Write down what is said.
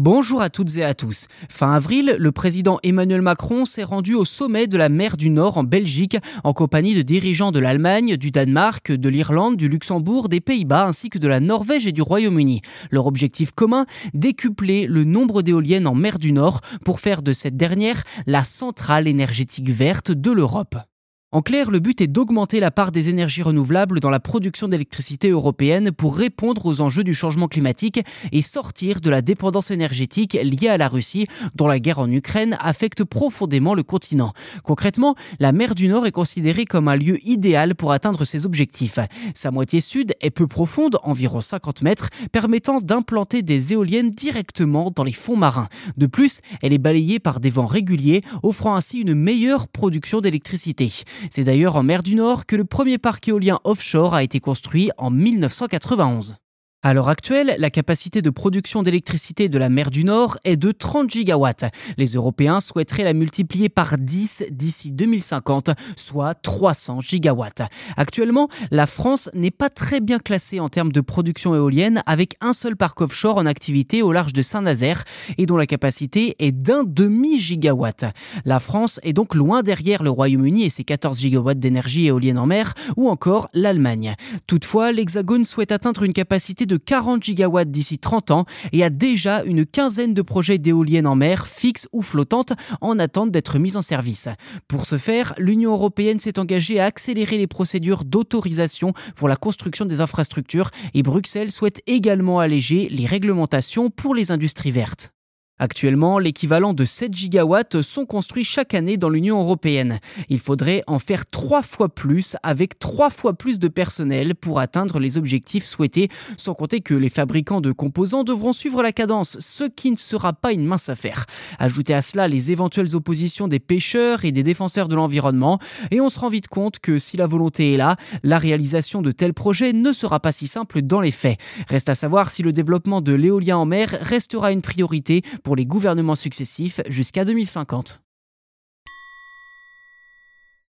Bonjour à toutes et à tous. Fin avril, le président Emmanuel Macron s'est rendu au sommet de la mer du Nord en Belgique en compagnie de dirigeants de l'Allemagne, du Danemark, de l'Irlande, du Luxembourg, des Pays-Bas ainsi que de la Norvège et du Royaume-Uni. Leur objectif commun, décupler le nombre d'éoliennes en mer du Nord pour faire de cette dernière la centrale énergétique verte de l'Europe. En clair, le but est d'augmenter la part des énergies renouvelables dans la production d'électricité européenne pour répondre aux enjeux du changement climatique et sortir de la dépendance énergétique liée à la Russie, dont la guerre en Ukraine affecte profondément le continent. Concrètement, la mer du Nord est considérée comme un lieu idéal pour atteindre ces objectifs. Sa moitié sud est peu profonde, environ 50 mètres, permettant d'implanter des éoliennes directement dans les fonds marins. De plus, elle est balayée par des vents réguliers, offrant ainsi une meilleure production d'électricité. C'est d'ailleurs en mer du Nord que le premier parc éolien offshore a été construit en 1991. À l'heure actuelle, la capacité de production d'électricité de la mer du Nord est de 30 gigawatts. Les Européens souhaiteraient la multiplier par 10 d'ici 2050, soit 300 gigawatts. Actuellement, la France n'est pas très bien classée en termes de production éolienne avec un seul parc offshore en activité au large de Saint-Nazaire et dont la capacité est d'un demi-gigawatt. La France est donc loin derrière le Royaume-Uni et ses 14 gigawatts d'énergie éolienne en mer ou encore l'Allemagne. Toutefois, l'Hexagone souhaite atteindre une capacité de 40 gigawatts d'ici 30 ans et a déjà une quinzaine de projets d'éoliennes en mer, fixes ou flottantes, en attente d'être mis en service. Pour ce faire, l'Union européenne s'est engagée à accélérer les procédures d'autorisation pour la construction des infrastructures et Bruxelles souhaite également alléger les réglementations pour les industries vertes. Actuellement, l'équivalent de 7 gigawatts sont construits chaque année dans l'Union européenne. Il faudrait en faire trois fois plus avec trois fois plus de personnel pour atteindre les objectifs souhaités, sans compter que les fabricants de composants devront suivre la cadence, ce qui ne sera pas une mince affaire. Ajoutez à cela les éventuelles oppositions des pêcheurs et des défenseurs de l'environnement, et on se rend vite compte que si la volonté est là, la réalisation de tels projets ne sera pas si simple dans les faits. Reste à savoir si le développement de l'éolien en mer restera une priorité pour les gouvernements successifs jusqu'à 2050.